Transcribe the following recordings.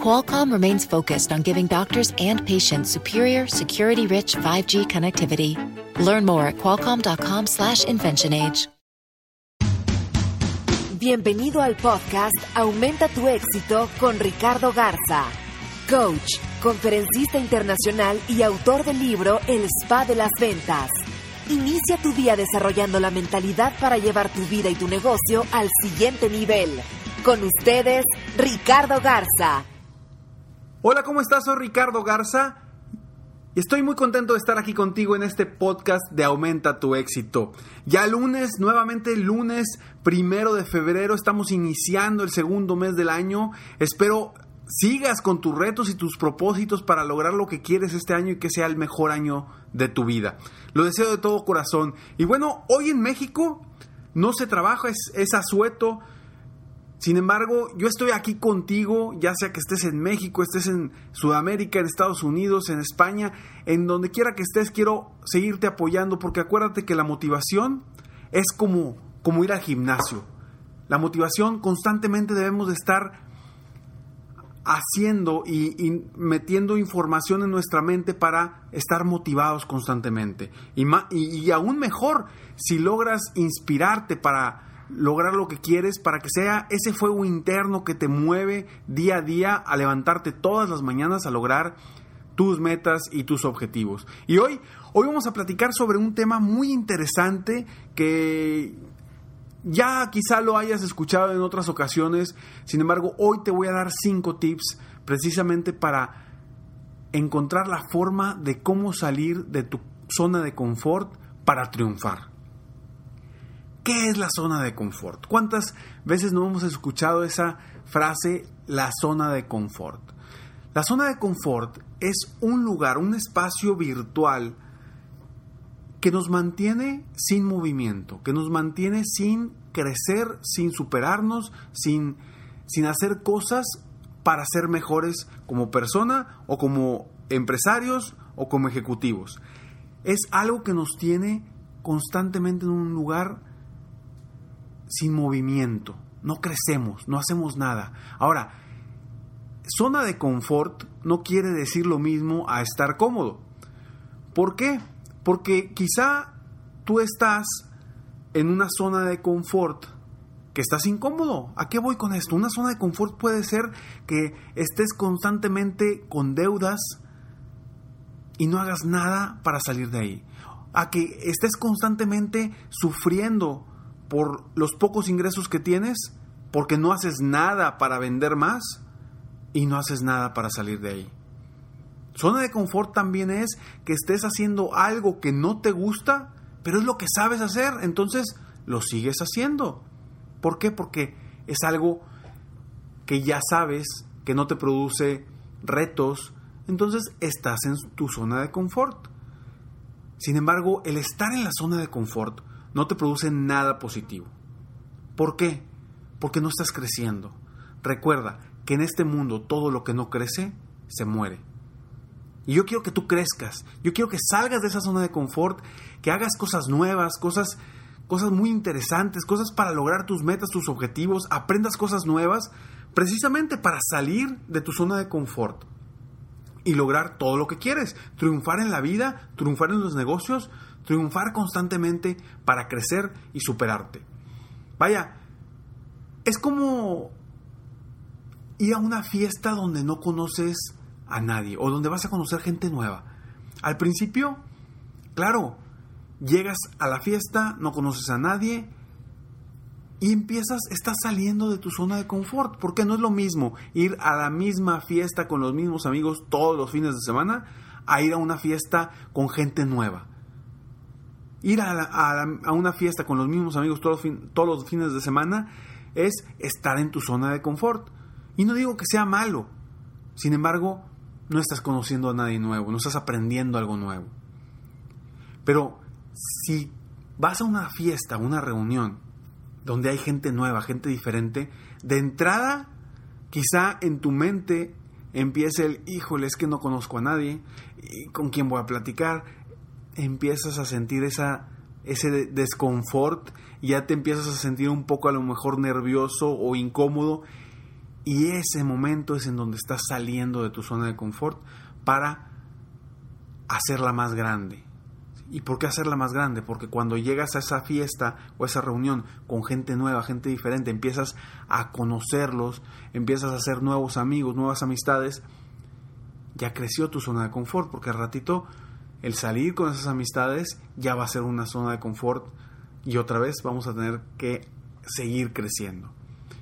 Qualcomm remains focused on giving doctors and patients superior, security-rich 5G connectivity. Learn more at qualcomm.com slash inventionage. Bienvenido al podcast Aumenta tu éxito con Ricardo Garza, coach, conferencista internacional y autor del libro El Spa de las Ventas. Inicia tu día desarrollando la mentalidad para llevar tu vida y tu negocio al siguiente nivel. Con ustedes, Ricardo Garza. Hola, ¿cómo estás? Soy Ricardo Garza estoy muy contento de estar aquí contigo en este podcast de Aumenta tu éxito. Ya lunes, nuevamente lunes primero de febrero, estamos iniciando el segundo mes del año. Espero sigas con tus retos y tus propósitos para lograr lo que quieres este año y que sea el mejor año de tu vida. Lo deseo de todo corazón. Y bueno, hoy en México no se trabaja, es, es asueto. Sin embargo, yo estoy aquí contigo, ya sea que estés en México, estés en Sudamérica, en Estados Unidos, en España, en donde quiera que estés, quiero seguirte apoyando porque acuérdate que la motivación es como, como ir al gimnasio. La motivación constantemente debemos de estar haciendo y, metiendo información en nuestra mente para estar motivados constantemente. Y, y, aún mejor, si logras inspirarte para lograr lo que quieres, para que sea ese fuego interno que te mueve día a día a levantarte todas las mañanas a lograr tus metas y tus objetivos. Y hoy, hoy vamos a platicar sobre un tema muy interesante que ya quizá lo hayas escuchado en otras ocasiones, sin embargo, hoy te voy a dar cinco tips precisamente para encontrar la forma de cómo salir de tu zona de confort para triunfar. ¿Qué es la zona de confort? ¿Cuántas veces no hemos escuchado esa frase, la zona de confort? La zona de confort es un lugar, un espacio virtual que nos mantiene sin movimiento, que nos mantiene sin crecer, sin superarnos, sin, sin hacer cosas para ser mejores como persona o como empresarios o como ejecutivos. Es algo que nos tiene constantemente en un lugar sin movimiento. No crecemos, no hacemos nada. Ahora, zona de confort no quiere decir lo mismo a estar cómodo. ¿Por qué? Porque quizá tú estás en una zona de confort que estás incómodo. ¿A qué voy con esto? Una zona de confort puede ser que estés constantemente con deudas y no hagas nada para salir de ahí. A que estés constantemente sufriendo por los pocos ingresos que tienes porque no haces nada para vender más y no haces nada para salir de ahí. Zona de confort también es que estés haciendo algo que no te gusta, pero es lo que sabes hacer, entonces lo sigues haciendo. ¿Por qué? Porque es algo que ya sabes, que no te produce retos, entonces estás en tu zona de confort. Sin embargo, el estar en la zona de confort no te produce nada positivo. ¿Por qué? Porque no estás creciendo. Recuerda que en este mundo todo lo que no crece se muere. Y yo quiero que tú crezcas, yo quiero que salgas de esa zona de confort, que hagas cosas nuevas, cosas, cosas muy interesantes, cosas para lograr tus metas, tus objetivos, aprendas cosas nuevas, precisamente para salir de tu zona de confort y lograr todo lo que quieres, triunfar en la vida, triunfar en los negocios, triunfar constantemente para crecer y superarte. Vaya, es como ir a una fiesta donde no conoces a nadie o donde vas a conocer gente nueva. Al principio, claro, llegas a la fiesta, no conoces a nadie y empiezas, estás saliendo de tu zona de confort, porque no es lo mismo ir a la misma fiesta con los mismos amigos todos los fines de semana a ir a una fiesta con gente nueva. Ir a, una fiesta con los mismos amigos todos, todos los fines de semana es estar en tu zona de confort. Y no digo que sea malo, sin embargo, no estás conociendo a nadie nuevo, no estás aprendiendo algo nuevo. Pero si vas a una fiesta, una reunión, donde hay gente nueva, gente diferente, de entrada, quizá en tu mente empiece el, híjole, es que no conozco a nadie, ¿con quién voy a platicar? Empiezas a sentir esa, ese desconfort, ya te empiezas a sentir un poco a lo mejor nervioso o incómodo, y ese momento es en donde estás saliendo de tu zona de confort para hacerla más grande. ¿Y por qué hacerla más grande? Porque cuando llegas a esa fiesta o a esa reunión con gente nueva, gente diferente, empiezas a conocerlos, empiezas a hacer nuevos amigos, nuevas amistades, ya creció tu zona de confort, porque al ratito el salir con esas amistades ya va a ser una zona de confort y otra vez vamos a tener que seguir creciendo.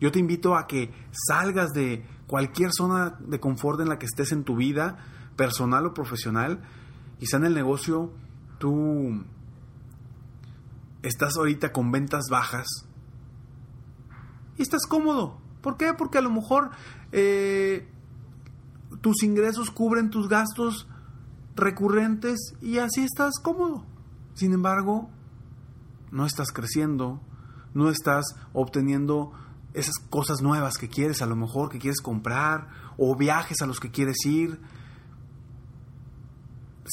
Yo te invito a que salgas de cualquier zona de confort en la que estés en tu vida, personal o profesional, quizá en el negocio tú estás ahorita con ventas bajas y estás cómodo. ¿Por qué? Porque a lo mejor eh, tus ingresos cubren tus gastos recurrentes y así estás cómodo. Sin embargo, no estás creciendo, no estás obteniendo esas cosas nuevas que quieres, a lo mejor que quieres comprar, o viajes a los que quieres ir.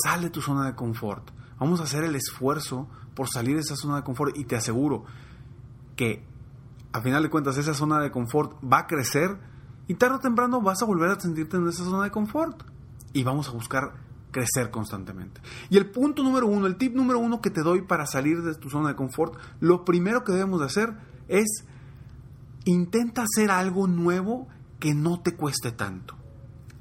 Sal de tu zona de confort. Vamos a hacer el esfuerzo por salir de esa zona de confort y te aseguro que a final de cuentas esa zona de confort va a crecer y tarde o temprano vas a volver a sentirte en esa zona de confort y vamos a buscar crecer constantemente. Y el punto número uno, el tip número uno que te doy para salir de tu zona de confort, lo primero que debemos de hacer es intenta hacer algo nuevo que no te cueste tanto.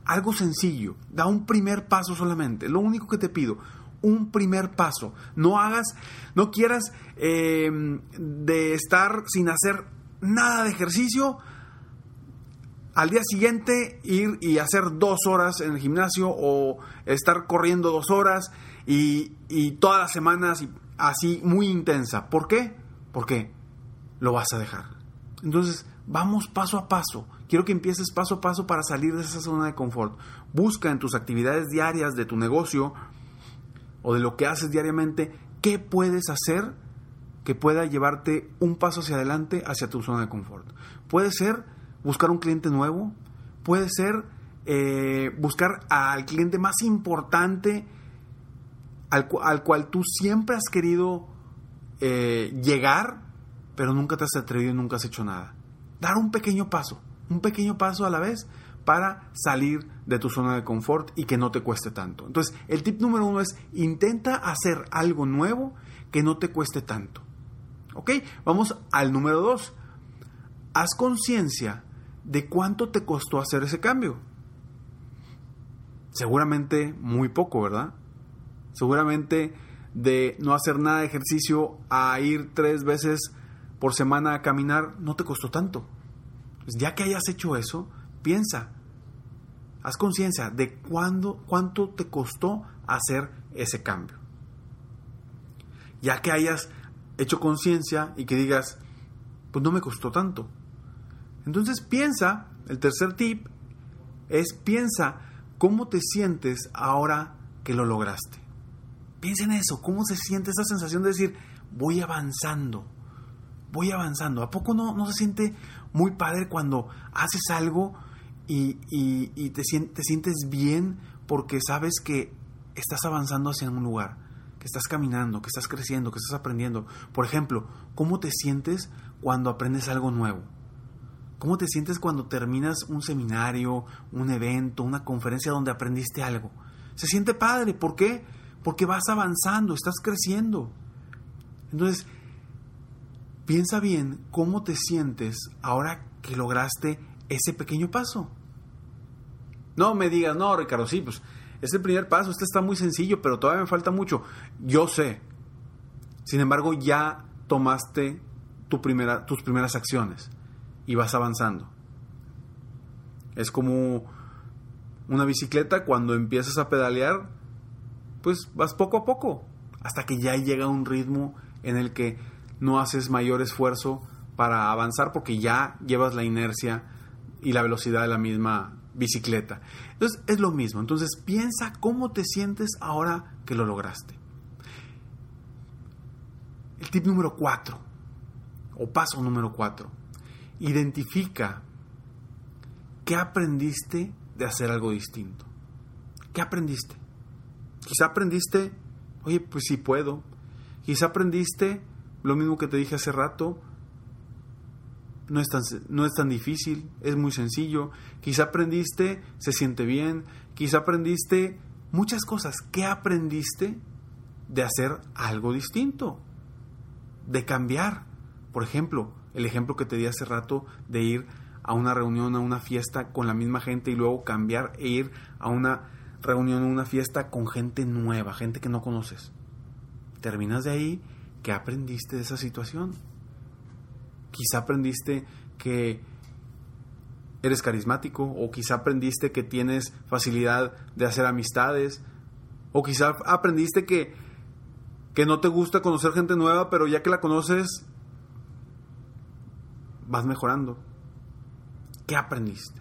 Algo sencillo, da un primer paso solamente, lo único que te pido, un primer paso. No hagas, no quieras em, de estar sin hacer nada de ejercicio, al día siguiente ir y hacer dos horas en el gimnasio o estar corriendo dos horas y, y todas las semanas así muy intensa. ¿Por qué? Porque lo vas a dejar. Entonces, vamos paso a paso. Quiero que empieces paso a paso para salir de esa zona de confort. Busca en tus actividades diarias de tu negocio o de lo que haces diariamente, qué puedes hacer que pueda llevarte un paso hacia adelante hacia tu zona de confort. Puede ser buscar un cliente nuevo, puede ser eh, buscar al cliente más importante al, cual tú siempre has querido eh, llegar, pero nunca te has atrevido y nunca has hecho nada. Dar un pequeño paso, un pequeño paso a la vez para salir de tu zona de confort y que no te cueste tanto. Entonces, el tip número uno es intenta hacer algo nuevo que no te cueste tanto. ¿Ok? Vamos al número dos. Haz conciencia de cuánto te costó hacer ese cambio. Seguramente muy poco, ¿verdad? Seguramente de no hacer nada de ejercicio a ir tres veces por semana a caminar no te costó tanto. Pues ya que hayas hecho eso, piensa, haz conciencia de cuándo, cuánto te costó hacer ese cambio. Ya que hayas hecho conciencia y que digas, pues no me costó tanto. Entonces piensa, el tercer tip es piensa cómo te sientes ahora que lo lograste. Piensa en eso, cómo se siente esa sensación de decir, voy avanzando, voy avanzando. ¿A poco no, no se siente muy padre cuando haces algo y, te, te sientes bien porque sabes que estás avanzando hacia un lugar, que estás caminando, que estás creciendo, que estás aprendiendo. Por ejemplo, ¿cómo te sientes cuando aprendes algo nuevo? ¿Cómo te sientes cuando terminas un seminario, un evento, una conferencia donde aprendiste algo? Se siente padre, ¿por qué? Porque vas avanzando, estás creciendo. Entonces, piensa bien cómo te sientes ahora que lograste ese pequeño paso. No me digas, no, Ricardo, sí, pues es el primer paso, este está muy sencillo, pero todavía me falta mucho. Yo sé. Sin embargo, ya tomaste tu primera, tus primeras acciones y vas avanzando. Es como una bicicleta, cuando empiezas a pedalear, pues vas poco a poco, hasta que ya llega un ritmo en el que no haces mayor esfuerzo para avanzar porque ya llevas la inercia y la velocidad de la misma bicicleta. Entonces es lo mismo. Entonces piensa cómo te sientes ahora que lo lograste. El tip número cuatro, o paso número cuatro, identifica qué aprendiste de hacer algo distinto. ¿Qué aprendiste? Quizá aprendiste, oye, pues sí puedo. Quizá aprendiste lo mismo que te dije hace rato, no es, tan, no es tan difícil, es muy sencillo. Quizá aprendiste, se siente bien. Quizá aprendiste muchas cosas. ¿Qué aprendiste de hacer algo distinto? De cambiar. Por ejemplo, el ejemplo que te di hace rato de ir a una reunión, a una fiesta con la misma gente y luego cambiar e ir a una reunión, a una fiesta con gente nueva, gente que no conoces. Terminas de ahí, ¿qué aprendiste de esa situación? Quizá aprendiste que eres carismático o quizá aprendiste que tienes facilidad de hacer amistades o quizá aprendiste que, que no te gusta conocer gente nueva, pero ya que la conoces vas mejorando. ¿Qué aprendiste?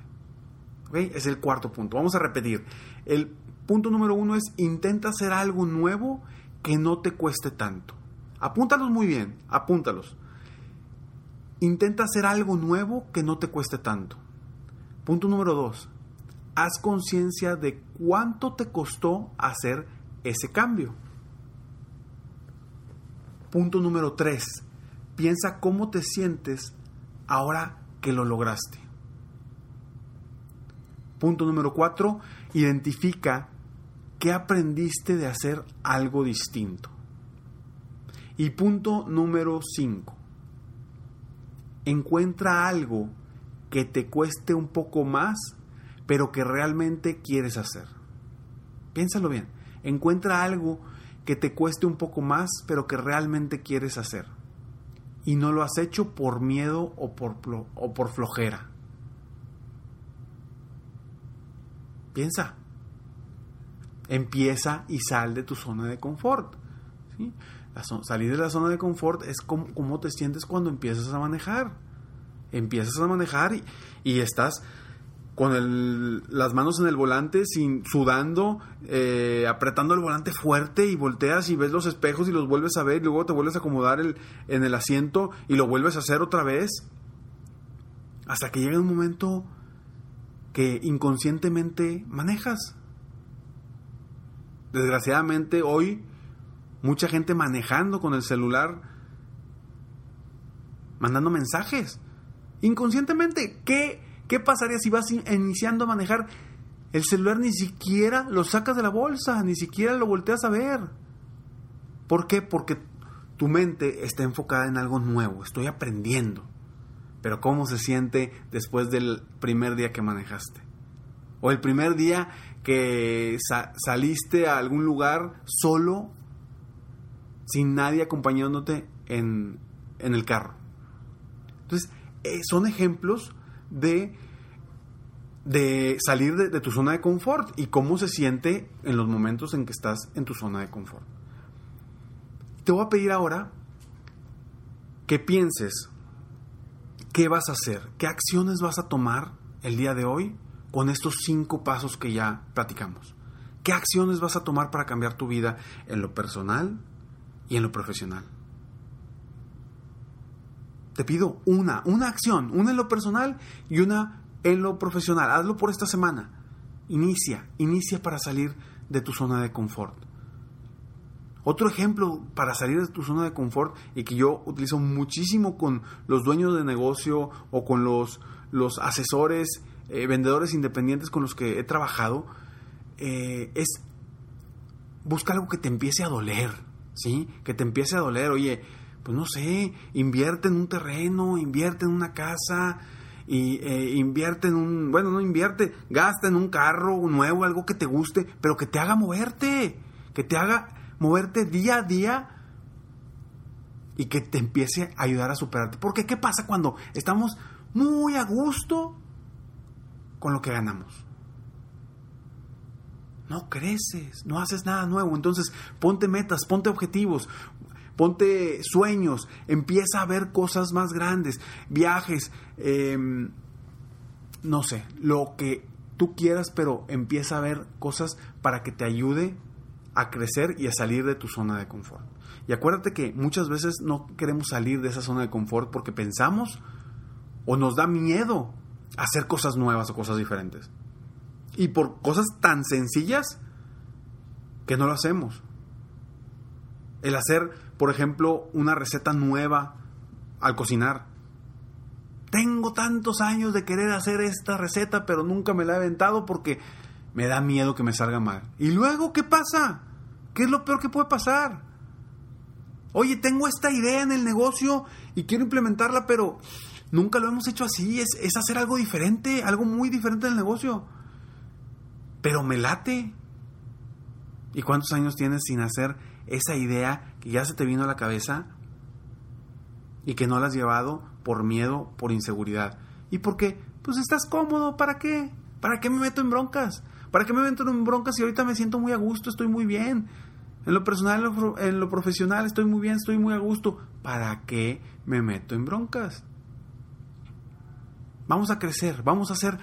Es el cuarto punto. Vamos a repetir. El punto número uno es intenta hacer algo nuevo que no te cueste tanto. Apúntalos muy bien, apúntalos. Intenta hacer algo nuevo que no te cueste tanto. Punto número dos. Haz conciencia de cuánto te costó hacer ese cambio. Punto número tres. Piensa cómo te sientes ahora que lo lograste. Punto número cuatro. Identifica qué aprendiste de hacer algo distinto. Y punto número cinco encuentra algo que te cueste un poco más, pero que realmente quieres hacer. Piénsalo bien. Encuentra algo que te cueste un poco más, pero que realmente quieres hacer. Y no lo has hecho por miedo o por, o por flojera. Piensa. Empieza y sal de tu zona de confort. ¿sí? salir de la zona de confort es como, te sientes cuando empiezas a manejar. Empiezas a manejar y, estás con las manos en el volante, sin, sudando, eh, apretando el volante fuerte y volteas y ves los espejos y los vuelves a ver y luego te vuelves a acomodar en el asiento y lo vuelves a hacer otra vez. Hasta que llega un momento que inconscientemente manejas. Desgraciadamente hoy Mucha gente manejando con el celular, mandando mensajes. Inconscientemente, ¿qué, qué pasaría si vas iniciando a manejar? El celular ni siquiera lo sacas de la bolsa, ni siquiera lo volteas a ver. ¿Por qué? Porque tu mente está enfocada en algo nuevo, estoy aprendiendo. Pero ¿cómo se siente después del primer día que manejaste? O el primer día que saliste a algún lugar solo sin nadie acompañándote en, el carro. Entonces, eh, son ejemplos de, de salir de, de, tu zona de confort y cómo se siente en los momentos en que estás en tu zona de confort. Te voy a pedir ahora que pienses qué vas a hacer, qué acciones vas a tomar el día de hoy con estos cinco pasos que ya platicamos. ¿Qué acciones vas a tomar para cambiar tu vida en lo personal, y en lo profesional. Te pido una, una acción, una en lo personal y una en lo profesional. Hazlo por esta semana. Inicia, inicia para salir de tu zona de confort. Otro ejemplo para salir de tu zona de confort y que yo utilizo muchísimo con los dueños de negocio o con los, los asesores, eh, vendedores independientes con los que he trabajado, eh, es buscar algo que te empiece a doler ¿sí? Que te empiece a doler, oye, pues no sé, invierte en un terreno, invierte en una casa, y eh, invierte en un, bueno, no invierte, gasta en un carro nuevo, algo que te guste, pero que te haga moverte, que te haga moverte día a día y que te empiece a ayudar a superarte. Porque ¿qué pasa cuando estamos muy a gusto con lo que ganamos? no creces, no haces nada nuevo. Entonces, ponte metas, ponte objetivos, ponte sueños, empieza a ver cosas más grandes, viajes, em, no sé, lo que tú quieras, pero empieza a ver cosas para que te ayude a crecer y a salir de tu zona de confort. Y acuérdate que muchas veces no queremos salir de esa zona de confort porque pensamos o nos da miedo hacer cosas nuevas o cosas diferentes. Y por cosas tan sencillas que no lo hacemos. El hacer, por ejemplo, una receta nueva al cocinar. Tengo tantos años de querer hacer esta receta, pero nunca me la he aventado porque me da miedo que me salga mal. ¿Y luego qué pasa? ¿Qué es lo peor que puede pasar? Oye, tengo esta idea en el negocio y quiero implementarla, pero nunca lo hemos hecho así. Es, es hacer algo diferente, algo muy diferente en el negocio. Pero me late. ¿Y cuántos años tienes sin hacer esa idea que ya se te vino a la cabeza y que no la has llevado por miedo, por inseguridad? ¿Y por qué? Pues estás cómodo, ¿para qué? ¿Para qué me meto en broncas? ¿Para qué me meto en broncas si ahorita me siento muy a gusto, estoy muy bien? En lo personal, en lo, profesional, estoy muy bien, estoy muy a gusto. ¿Para qué me meto en broncas? Vamos a crecer, vamos a hacer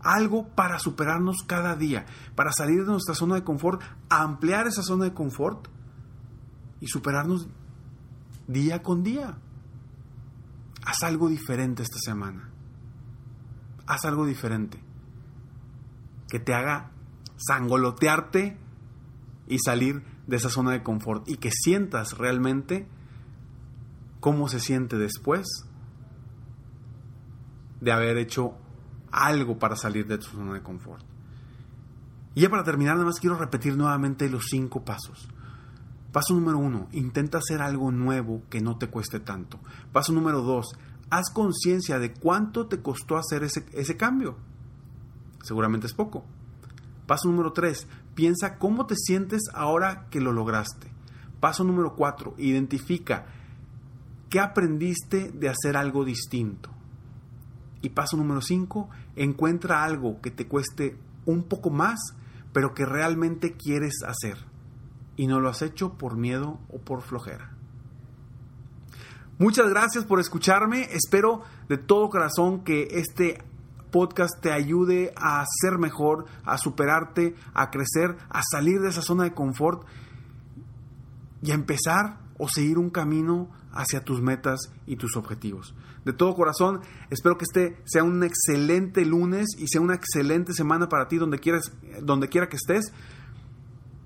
algo para superarnos cada día, para salir de nuestra zona de confort, ampliar esa zona de confort y superarnos día con día. Haz algo diferente esta semana. Haz algo diferente. Que te haga sangolotearte y salir de esa zona de confort y que sientas realmente cómo se siente después de haber hecho algo para salir de tu zona de confort. Y ya para terminar, nada más quiero repetir nuevamente los cinco pasos. Paso número uno, intenta hacer algo nuevo que no te cueste tanto. Paso número dos, haz conciencia de cuánto te costó hacer ese, ese cambio. Seguramente es poco. Paso número tres, piensa cómo te sientes ahora que lo lograste. Paso número cuatro, identifica qué aprendiste de hacer algo distinto. Y paso número 5, encuentra algo que te cueste un poco más, pero que realmente quieres hacer. Y no lo has hecho por miedo o por flojera. Muchas gracias por escucharme. Espero de todo corazón que este podcast te ayude a ser mejor, a superarte, a crecer, a salir de esa zona de confort y a empezar o seguir un camino hacia tus metas y tus objetivos. De todo corazón, espero que este sea un excelente lunes y sea una excelente semana para ti donde quieras, donde quiera que estés.